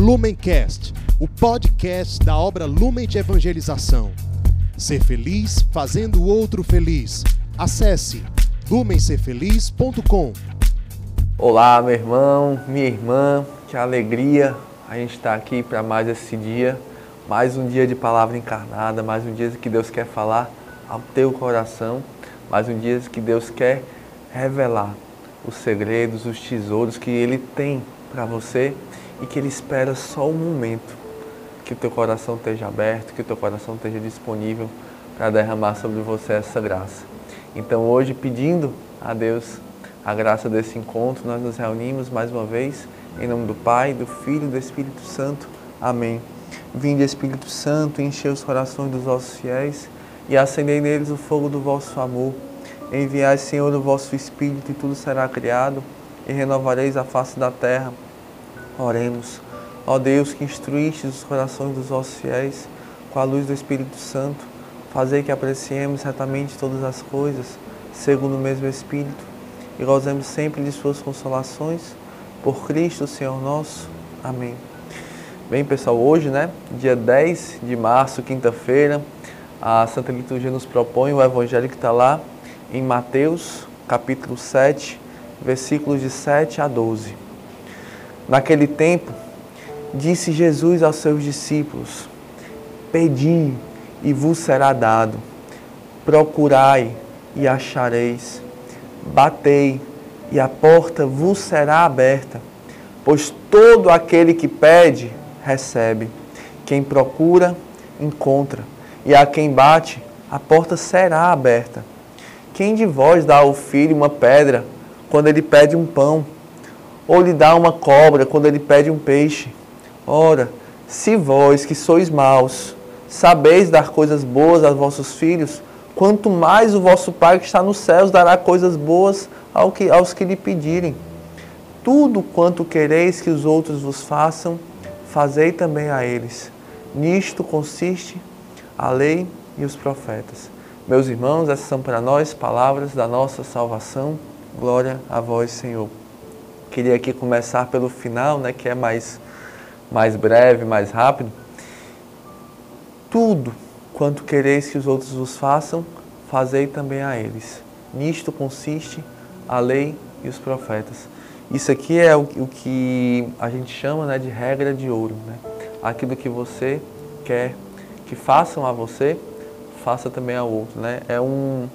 Lumencast, o podcast da obra Lumen de Evangelização. Ser feliz fazendo o outro feliz. Acesse lumencerfeliz.com. Olá, meu irmão, minha irmã, que alegria a gente estar aqui para mais esse dia, mais um dia de palavra encarnada, mais um dia que Deus quer falar ao teu coração, mais um dia que Deus quer revelar os segredos, os tesouros que Ele tem para você e que Ele espera só um momento que o teu coração esteja aberto, que o teu coração esteja disponível para derramar sobre você essa graça. Então hoje, pedindo a Deus a graça desse encontro, nós nos reunimos mais uma vez em nome do Pai, do Filho e do Espírito Santo. Amém. Vinde Espírito Santo, enchei os corações dos vossos fiéis e acendei neles o fogo do vosso amor. Enviai, Senhor, o vosso Espírito e tudo será criado e renovareis a face da terra. Oremos. Ó Deus, que instruíste os corações dos vossos fiéis com a luz do Espírito Santo, fazei que apreciemos certamente todas as coisas, segundo o mesmo Espírito, e gozemos sempre de suas consolações, por Cristo, Senhor nosso. Amém. Bem, pessoal, hoje, né, dia 10 de março, quinta-feira, a Santa Liturgia nos propõe o Evangelho que está lá em Mateus, capítulo 7, versículos de 7 a 12. Naquele tempo, disse Jesus aos seus discípulos: Pedi e vos será dado, procurai e achareis, batei e a porta vos será aberta, pois todo aquele que pede, recebe, quem procura, encontra, e a quem bate, a porta será aberta. Quem de vós dá ao filho uma pedra quando ele pede um pão? Ou lhe dá uma cobra quando ele pede um peixe? Ora, se vós que sois maus, sabeis dar coisas boas aos vossos filhos, quanto mais o vosso Pai que está nos céus dará coisas boas ao que, aos que lhe pedirem. Tudo quanto quereis que os outros vos façam, fazei também a eles. Nisto consiste a lei e os profetas. Meus irmãos, essas são para nós palavras da nossa salvação. Glória a vós, Senhor. Queria aqui começar pelo final, né, que é mais, mais breve, mais rápido. Tudo quanto quereis que os outros vos façam, fazei também a eles. Nisto consiste a lei e os profetas. Isso aqui é o, o que a gente chama né, de regra de ouro. Né? Aquilo que você quer que façam a você, faça também ao outro. Né? É, um,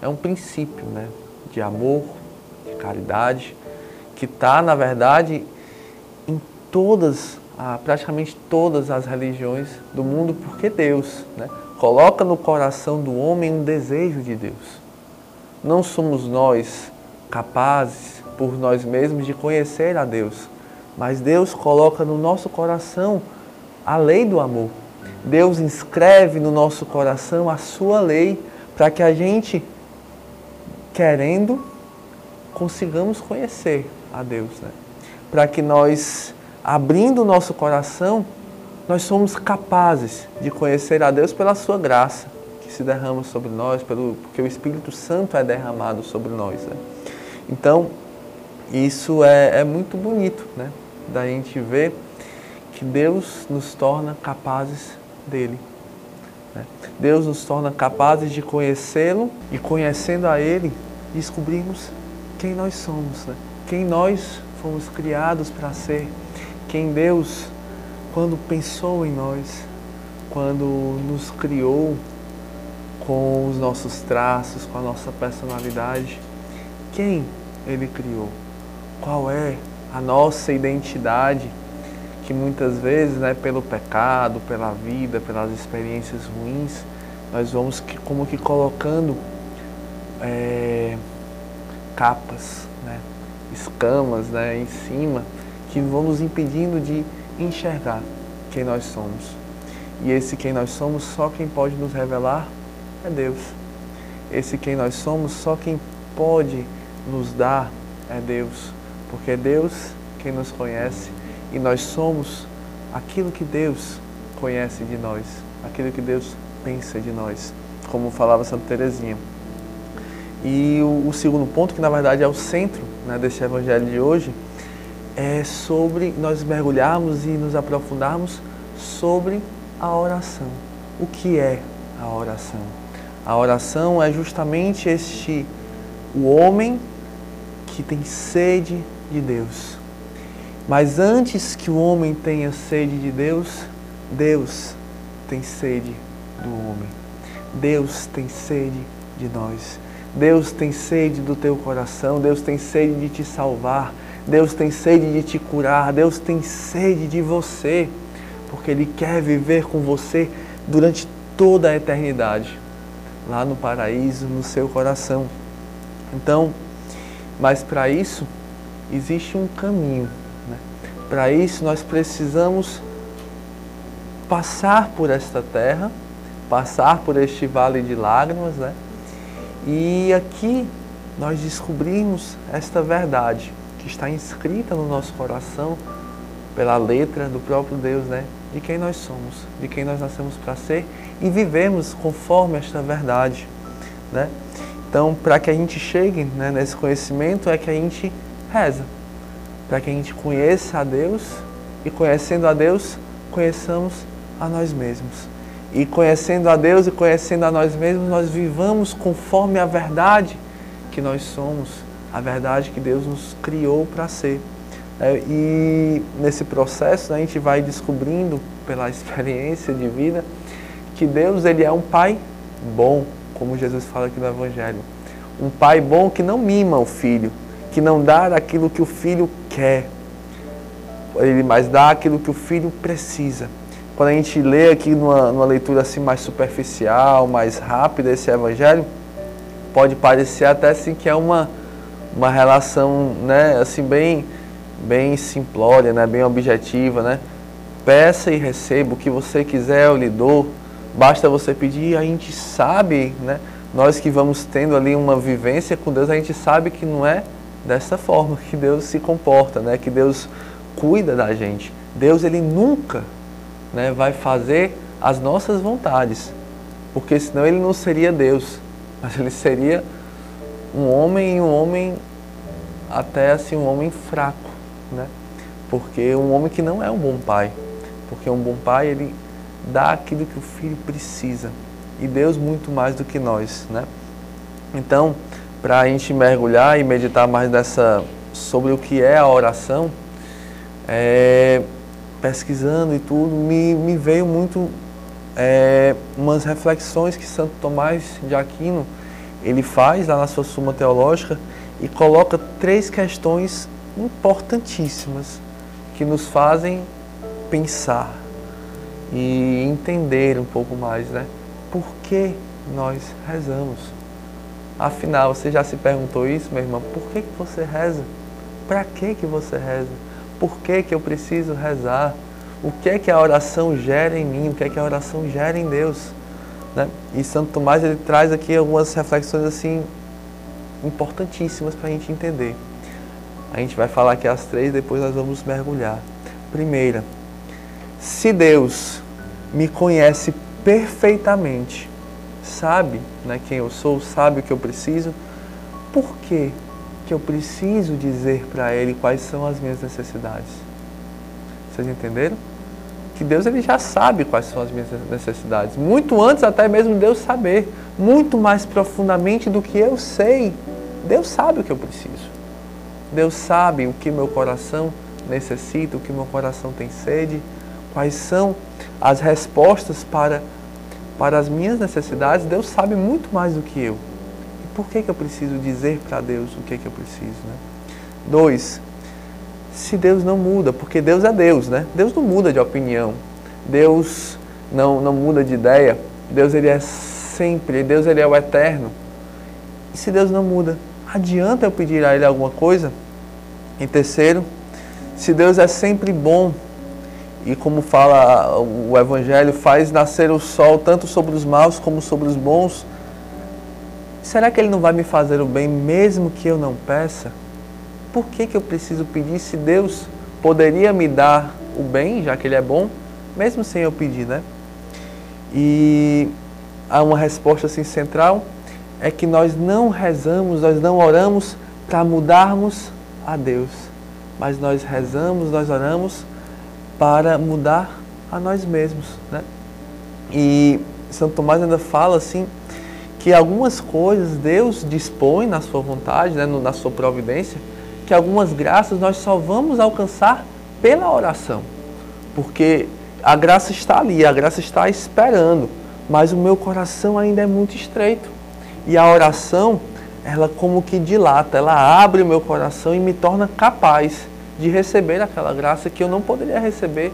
é um princípio né? de amor, de caridade, que está, na verdade, em todas, praticamente todas as religiões do mundo, porque Deus né? coloca no coração do homem um desejo de Deus. Não somos nós capazes, por nós mesmos, de conhecer a Deus, mas Deus coloca no nosso coração a lei do amor. Deus inscreve no nosso coração a sua lei para que a gente, querendo, consigamos conhecer a Deus. Né? Para que nós, abrindo o nosso coração, nós somos capazes de conhecer a Deus pela sua graça que se derrama sobre nós, pelo, porque o Espírito Santo é derramado sobre nós. Né? Então, isso é, é muito bonito, né? Da gente ver que Deus nos torna capazes dele. Né? Deus nos torna capazes de conhecê-lo e conhecendo a Ele, descobrimos quem nós somos, né? Quem nós fomos criados para ser, quem Deus, quando pensou em nós, quando nos criou com os nossos traços, com a nossa personalidade, quem Ele criou, qual é a nossa identidade que muitas vezes, né, pelo pecado, pela vida, pelas experiências ruins, nós vamos que, como que colocando é, capas, né, escamas né, em cima, que vão nos impedindo de enxergar quem nós somos. E esse quem nós somos, só quem pode nos revelar é Deus. Esse quem nós somos, só quem pode nos dar é Deus. Porque é Deus quem nos conhece e nós somos aquilo que Deus conhece de nós, aquilo que Deus pensa de nós, como falava Santa Teresinha. E o, o segundo ponto, que na verdade é o centro né, desse evangelho de hoje, é sobre nós mergulharmos e nos aprofundarmos sobre a oração. O que é a oração? A oração é justamente este o homem que tem sede de Deus. Mas antes que o homem tenha sede de Deus, Deus tem sede do homem. Deus tem sede de nós. Deus tem sede do teu coração. Deus tem sede de te salvar. Deus tem sede de te curar. Deus tem sede de você. Porque Ele quer viver com você durante toda a eternidade. Lá no paraíso, no seu coração. Então, mas para isso, existe um caminho. Né? Para isso, nós precisamos passar por esta terra, passar por este vale de lágrimas, né? E aqui nós descobrimos esta verdade que está inscrita no nosso coração pela letra do próprio Deus, né? De quem nós somos, de quem nós nascemos para ser e vivemos conforme esta verdade, né? Então, para que a gente chegue né, nesse conhecimento, é que a gente reza. Para que a gente conheça a Deus e, conhecendo a Deus, conheçamos a nós mesmos. E conhecendo a Deus e conhecendo a nós mesmos, nós vivamos conforme a verdade que nós somos, a verdade que Deus nos criou para ser. É, e nesse processo a gente vai descobrindo pela experiência de vida que Deus ele é um pai bom, como Jesus fala aqui no Evangelho. Um pai bom que não mima o filho, que não dá aquilo que o filho quer, ele mais dá aquilo que o filho precisa. Quando a gente lê aqui numa, numa leitura assim mais superficial, mais rápida esse Evangelho, pode parecer até assim que é uma, uma relação, né, assim bem bem simplória, né, bem objetiva, né? Peça e receba o que você quiser, eu lhe dou. Basta você pedir, a gente sabe, né? Nós que vamos tendo ali uma vivência com Deus, a gente sabe que não é dessa forma que Deus se comporta, né? Que Deus cuida da gente. Deus ele nunca, né, vai fazer as nossas vontades, porque senão ele não seria Deus, mas ele seria um homem e um homem até assim um homem fraco, né? Porque um homem que não é um bom pai, porque um bom pai ele dá aquilo que o filho precisa. E Deus muito mais do que nós, né? Então, para a gente mergulhar e meditar mais nessa sobre o que é a oração, é, pesquisando e tudo, me, me veio muito é, umas reflexões que Santo Tomás de Aquino ele faz lá na sua Suma Teológica e coloca três questões importantíssimas que nos fazem pensar e entender um pouco mais, né? Por que nós rezamos? Afinal, você já se perguntou isso, meu irmão? Por que, que você reza? Para que, que você reza? Por que, que eu preciso rezar? O que é que a oração gera em mim? O que é que a oração gera em Deus? Né? E Santo Tomás ele traz aqui algumas reflexões assim importantíssimas para a gente entender. A gente vai falar aqui as três, depois nós vamos mergulhar. Primeira, se Deus me conhece perfeitamente, sabe né, quem eu sou, sabe o que eu preciso, por que, que eu preciso dizer para Ele quais são as minhas necessidades? Vocês entenderam? Que Deus ele já sabe quais são as minhas necessidades, muito antes até mesmo Deus saber, muito mais profundamente do que eu sei. Deus sabe o que eu preciso. Deus sabe o que meu coração necessita, o que meu coração tem sede, quais são as respostas para, para as minhas necessidades, Deus sabe muito mais do que eu. Por que, que eu preciso dizer para Deus o que, que eu preciso? Né? Dois, se Deus não muda, porque Deus é Deus, né? Deus não muda de opinião, Deus não, não muda de ideia, Deus ele é sempre, Deus ele é o eterno. E se Deus não muda, adianta eu pedir a Ele alguma coisa? Em terceiro, se Deus é sempre bom, e como fala o Evangelho, faz nascer o sol tanto sobre os maus como sobre os bons. Será que Ele não vai me fazer o bem mesmo que eu não peça? Por que, que eu preciso pedir se Deus poderia me dar o bem, já que Ele é bom, mesmo sem eu pedir, né? E há uma resposta assim central, é que nós não rezamos, nós não oramos para mudarmos a Deus. mas nós rezamos, nós oramos para mudar a nós mesmos, né? E Santo Tomás ainda fala assim que algumas coisas Deus dispõe na sua vontade, né, na sua providência, que algumas graças nós só vamos alcançar pela oração. Porque a graça está ali, a graça está esperando, mas o meu coração ainda é muito estreito. E a oração, ela como que dilata, ela abre o meu coração e me torna capaz de receber aquela graça que eu não poderia receber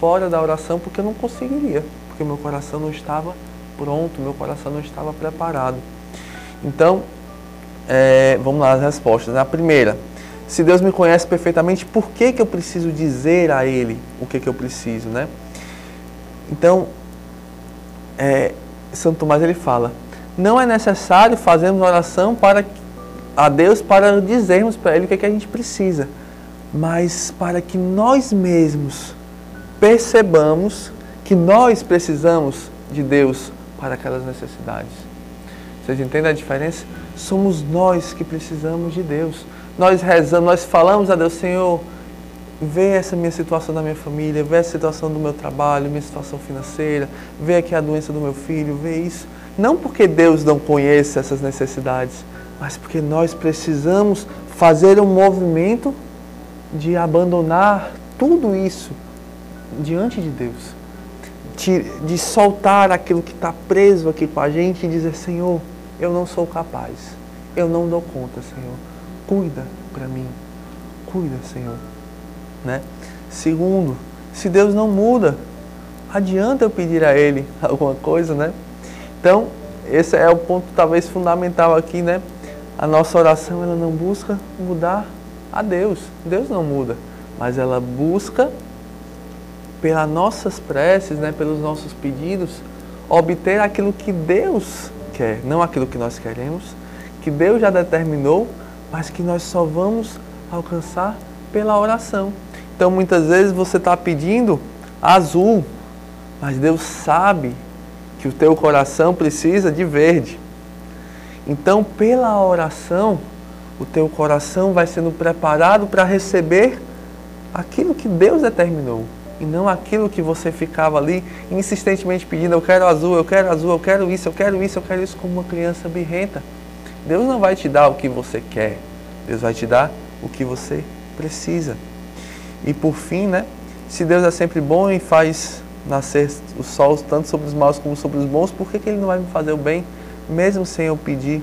fora da oração, porque eu não conseguiria, porque meu coração não estava pronto, meu coração não estava preparado. Então, é, vamos lá as respostas. A primeira, se Deus me conhece perfeitamente, por que, que eu preciso dizer a Ele o que, que eu preciso, né? Então, é, Santo Tomás ele fala, não é necessário fazermos oração para a Deus para dizermos para Ele o que, que a gente precisa, mas para que nós mesmos percebamos que nós precisamos de Deus para aquelas necessidades. Vocês entendem a diferença? Somos nós que precisamos de Deus. Nós rezamos, nós falamos a Deus, Senhor, vê essa minha situação da minha família, vê a situação do meu trabalho, minha situação financeira, vê aqui a doença do meu filho, vê isso. Não porque Deus não conhece essas necessidades, mas porque nós precisamos fazer um movimento de abandonar tudo isso diante de Deus de, soltar aquilo que está preso aqui com a gente e dizer: Senhor, eu não sou capaz, eu não dou conta, Senhor. Cuida para mim, cuida, Senhor. Né? Segundo, se Deus não muda, adianta eu pedir a Ele alguma coisa, né? Então, esse é o ponto talvez fundamental aqui, né? A nossa oração ela não busca mudar a Deus. Deus não muda, mas ela busca pelas nossas preces, né, pelos nossos pedidos, obter aquilo que Deus quer, não aquilo que nós queremos, que Deus já determinou, mas que nós só vamos alcançar pela oração. Então muitas vezes você está pedindo azul, mas Deus sabe que o teu coração precisa de verde. Então, pela oração, o teu coração vai sendo preparado para receber aquilo que Deus determinou e não aquilo que você ficava ali insistentemente pedindo: eu quero azul, eu quero azul, eu quero isso, eu quero isso, eu quero isso, como uma criança birrenta. Deus não vai te dar o que você quer, Deus vai te dar o que você precisa. E por fim, né? Se Deus é sempre bom e faz nascer o sol tanto sobre os maus como sobre os bons, por que, que Ele não vai me fazer o bem, mesmo sem eu pedir?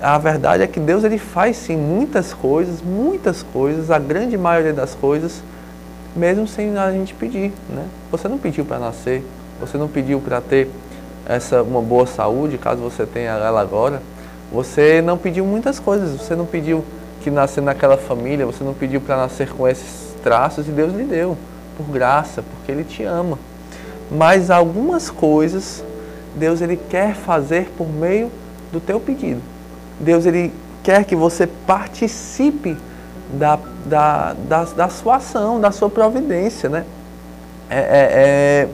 A verdade é que Deus ele faz sim muitas coisas, muitas coisas, a grande maioria das coisas, mesmo sem a gente pedir, né? Você não pediu para nascer, você não pediu para ter essa uma boa saúde, caso você tenha ela agora. Você não pediu muitas coisas, você não pediu que nascer naquela família, você não pediu para nascer com esses traços e Deus lhe deu, por graça, porque ele te ama. Mas algumas coisas Deus ele quer fazer por meio do teu pedido. Deus ele quer que você participe da, da, da, da sua ação, da sua providência, né? É, é, é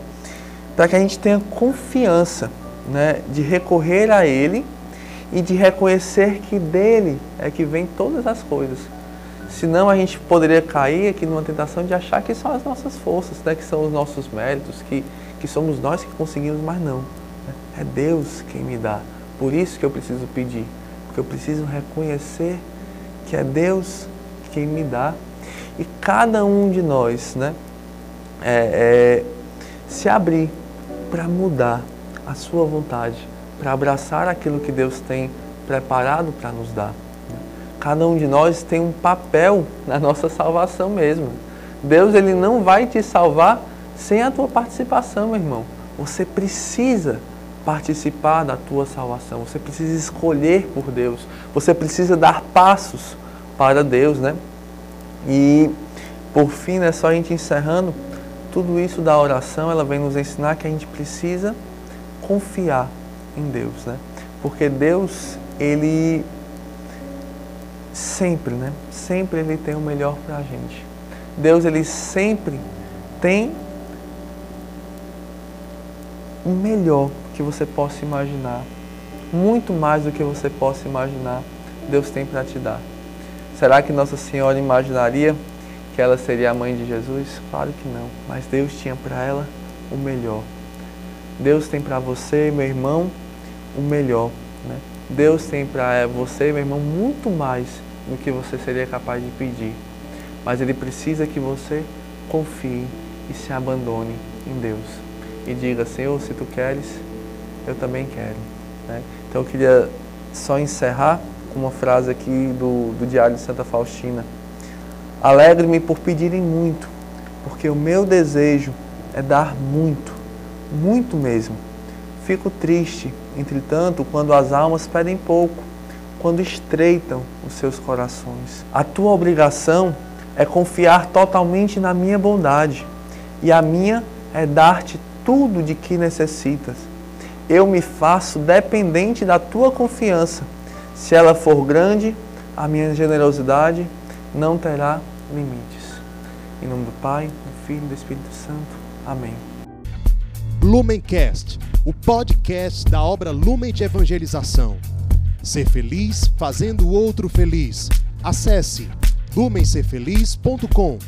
para que a gente tenha confiança né, de recorrer a Ele e de reconhecer que dele é que vem todas as coisas. Senão a gente poderia cair aqui numa tentação de achar que são as nossas forças, né, que são os nossos méritos, que, que somos nós que conseguimos, mas não. Né? É Deus quem me dá. Por isso que eu preciso pedir, porque eu preciso reconhecer que é Deus quem me dá. E cada um de nós, né, é, é, se abrir para mudar a sua vontade, para abraçar aquilo que Deus tem preparado para nos dar. Cada um de nós tem um papel na nossa salvação mesmo. Deus ele não vai te salvar sem a tua participação, meu irmão. Você precisa participar da tua salvação. Você precisa escolher por Deus. Você precisa dar passos para Deus, né? E por fim, né, só a gente encerrando, tudo isso da oração, ela vem nos ensinar que a gente precisa confiar em Deus, né? Porque Deus, ele sempre, né? Sempre ele tem o melhor para a gente. Deus, ele sempre tem o melhor que você possa imaginar. Muito mais do que você possa imaginar, Deus tem para te dar. Será que Nossa Senhora imaginaria que ela seria a mãe de Jesus? Claro que não, mas Deus tinha para ela o melhor. Deus tem para você, meu irmão, o melhor. Né? Deus tem para você, meu irmão, muito mais do que você seria capaz de pedir. Mas Ele precisa que você confie e se abandone em Deus. E diga, Senhor, se Tu queres, eu também quero. Né? Então eu queria só encerrar uma frase aqui do, do Diário de Santa Faustina. Alegre-me por pedirem muito, porque o meu desejo é dar muito, muito mesmo. Fico triste, entretanto, quando as almas pedem pouco, quando estreitam os seus corações. A tua obrigação é confiar totalmente na minha bondade, e a minha é dar-te tudo de que necessitas. Eu me faço dependente da tua confiança se ela for grande, a minha generosidade não terá limites. Em nome do Pai, do Filho e do Espírito Santo. Amém. Lumencast, o podcast da obra Lumen de Evangelização. Ser feliz fazendo o outro feliz. Acesse lumencerfeliz.com.